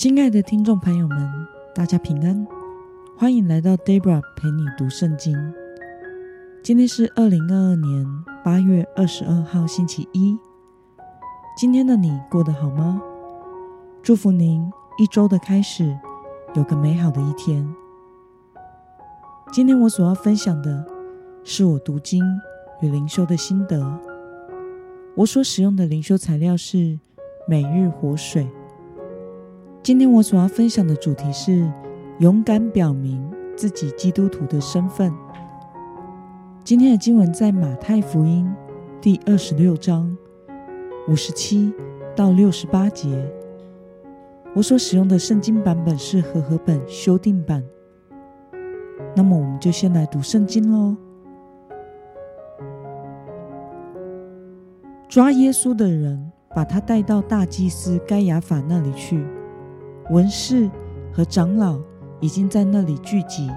亲爱的听众朋友们，大家平安，欢迎来到 Debra 陪你读圣经。今天是二零二二年八月二十二号，星期一。今天的你过得好吗？祝福您一周的开始有个美好的一天。今天我所要分享的是我读经与灵修的心得。我所使用的灵修材料是每日活水。今天我所要分享的主题是勇敢表明自己基督徒的身份。今天的经文在马太福音第二十六章五十七到六十八节。我所使用的圣经版本是和合本修订版。那么，我们就先来读圣经喽。抓耶稣的人把他带到大祭司该亚法那里去。文士和长老已经在那里聚集。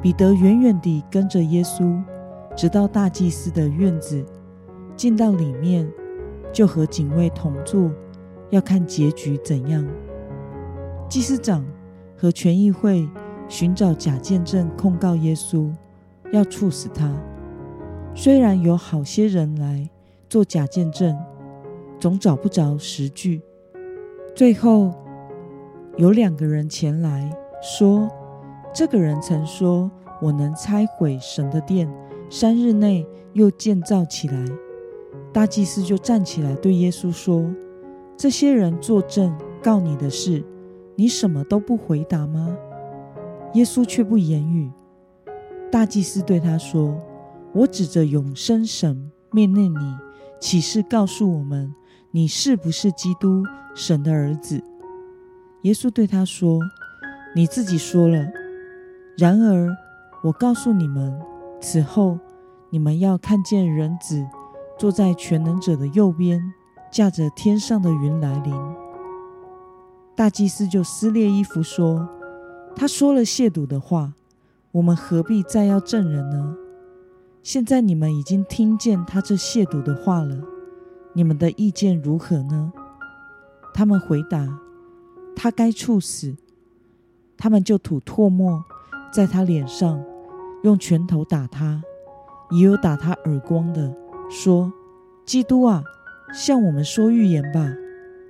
彼得远远地跟着耶稣，直到大祭司的院子，进到里面，就和警卫同坐，要看结局怎样。祭司长和全议会寻找假见证控告耶稣，要处死他。虽然有好些人来做假见证，总找不着实据。最后，有两个人前来说：“这个人曾说，我能拆毁神的殿，三日内又建造起来。”大祭司就站起来对耶稣说：“这些人作证告你的事，你什么都不回答吗？”耶稣却不言语。大祭司对他说：“我指着永生神命令你，启示告诉我们，你是不是基督，神的儿子？”耶稣对他说：“你自己说了。然而，我告诉你们，此后你们要看见人子坐在全能者的右边，驾着天上的云来临。”大祭司就撕裂衣服说：“他说了亵渎的话，我们何必再要证人呢？现在你们已经听见他这亵渎的话了，你们的意见如何呢？”他们回答。他该处死，他们就吐唾沫在他脸上，用拳头打他，也有打他耳光的，说：“基督啊，向我们说预言吧！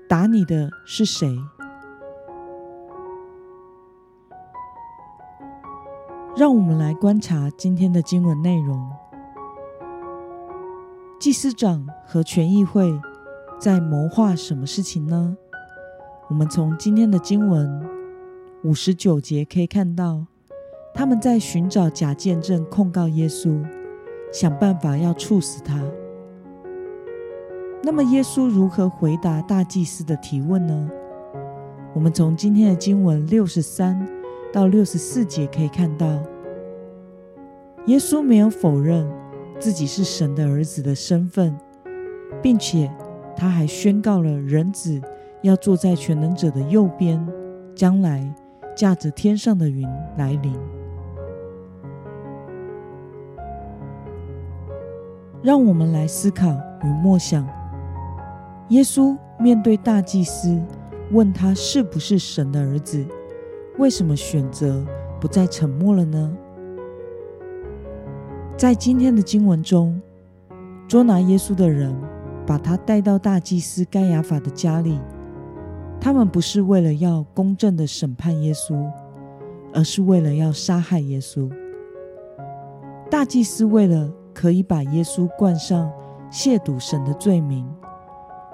打你的是谁？”让我们来观察今天的经文内容。祭司长和全议会在谋划什么事情呢？我们从今天的经文五十九节可以看到，他们在寻找假见证控告耶稣，想办法要处死他。那么，耶稣如何回答大祭司的提问呢？我们从今天的经文六十三到六十四节可以看到，耶稣没有否认自己是神的儿子的身份，并且他还宣告了人子。要坐在全能者的右边，将来驾着天上的云来临。让我们来思考与默想：耶稣面对大祭司问他是不是神的儿子，为什么选择不再沉默了呢？在今天的经文中，捉拿耶稣的人把他带到大祭司该亚法的家里。他们不是为了要公正的审判耶稣，而是为了要杀害耶稣。大祭司为了可以把耶稣冠上亵渎神的罪名，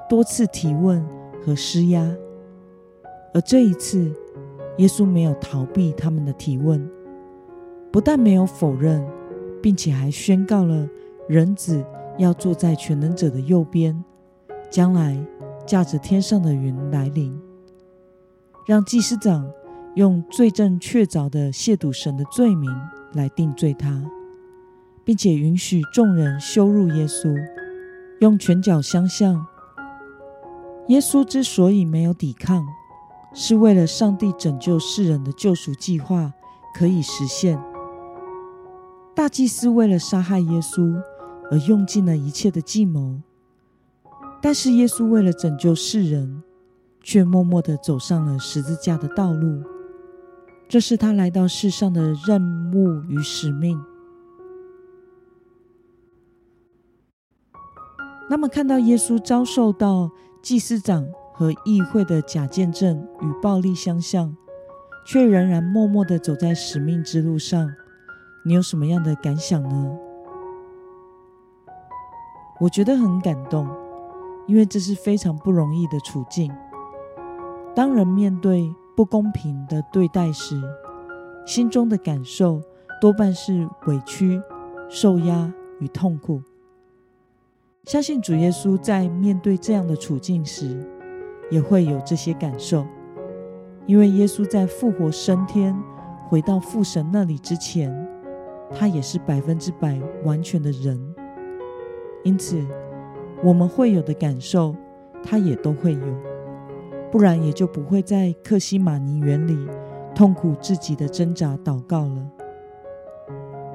多次提问和施压，而这一次，耶稣没有逃避他们的提问，不但没有否认，并且还宣告了人子要坐在全能者的右边，将来。驾着天上的云来临，让祭司长用罪证确凿的亵渎神的罪名来定罪他，并且允许众人羞辱耶稣，用拳脚相向。耶稣之所以没有抵抗，是为了上帝拯救世人的救赎计划可以实现。大祭司为了杀害耶稣而用尽了一切的计谋。但是耶稣为了拯救世人，却默默的走上了十字架的道路。这是他来到世上的任务与使命。那么，看到耶稣遭受到祭司长和议会的假见证与暴力相向，却仍然默默的走在使命之路上，你有什么样的感想呢？我觉得很感动，因为这是非常不容易的处境。当人面对不公平的对待时，心中的感受多半是委屈、受压与痛苦。相信主耶稣在面对这样的处境时，也会有这些感受，因为耶稣在复活升天、回到父神那里之前，他也是百分之百完全的人，因此我们会有的感受，他也都会有，不然也就不会在克西马尼园里痛苦至极的挣扎祷告了。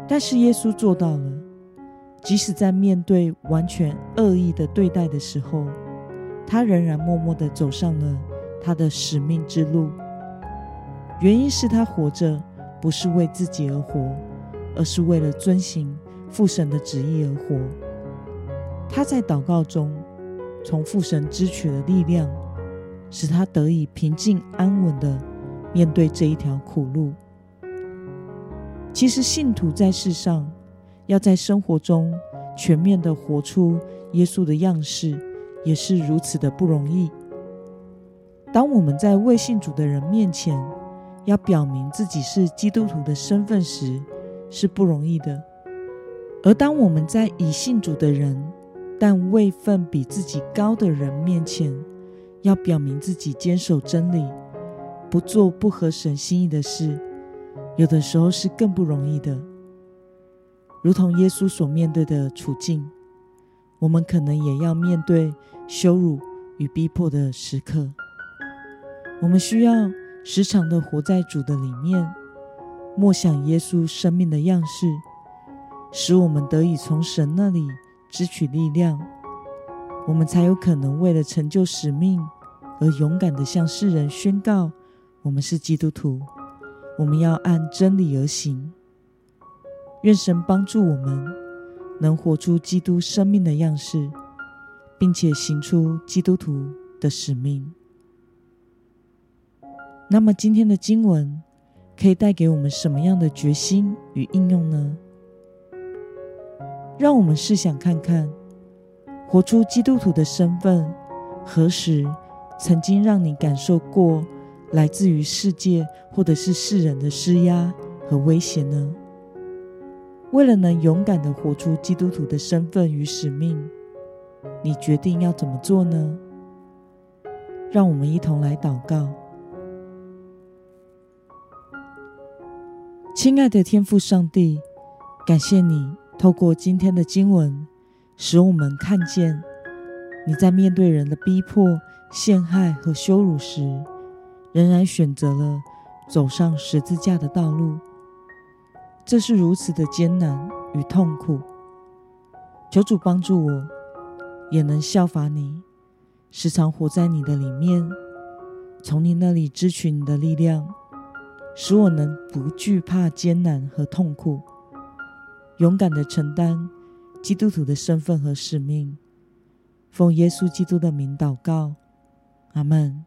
但是耶稣做到了。即使在面对完全恶意的对待的时候，他仍然默默的走上了他的使命之路。原因是他活着不是为自己而活，而是为了遵行父神的旨意而活。他在祷告中从父神支取了力量，使他得以平静安稳的面对这一条苦路。其实信徒在世上，要在生活中全面的活出耶稣的样式，也是如此的不容易。当我们在未信主的人面前要表明自己是基督徒的身份时，是不容易的；而当我们在已信主的人但位分比自己高的人面前，要表明自己坚守真理，不做不合神心意的事，有的时候是更不容易的。如同耶稣所面对的处境，我们可能也要面对羞辱与逼迫的时刻。我们需要时常的活在主的里面，默想耶稣生命的样式，使我们得以从神那里支取力量。我们才有可能为了成就使命而勇敢地向世人宣告：我们是基督徒，我们要按真理而行。愿神帮助我们，能活出基督生命的样式，并且行出基督徒的使命。那么，今天的经文可以带给我们什么样的决心与应用呢？让我们试想看看，活出基督徒的身份，何时曾经让你感受过来自于世界或者是世人的施压和威胁呢？为了能勇敢的活出基督徒的身份与使命，你决定要怎么做呢？让我们一同来祷告。亲爱的天父上帝，感谢你透过今天的经文，使我们看见你在面对人的逼迫、陷害和羞辱时，仍然选择了走上十字架的道路。这是如此的艰难与痛苦，求主帮助我，也能效法你，时常活在你的里面，从你那里支取你的力量，使我能不惧怕艰难和痛苦，勇敢的承担基督徒的身份和使命。奉耶稣基督的名祷告，阿门。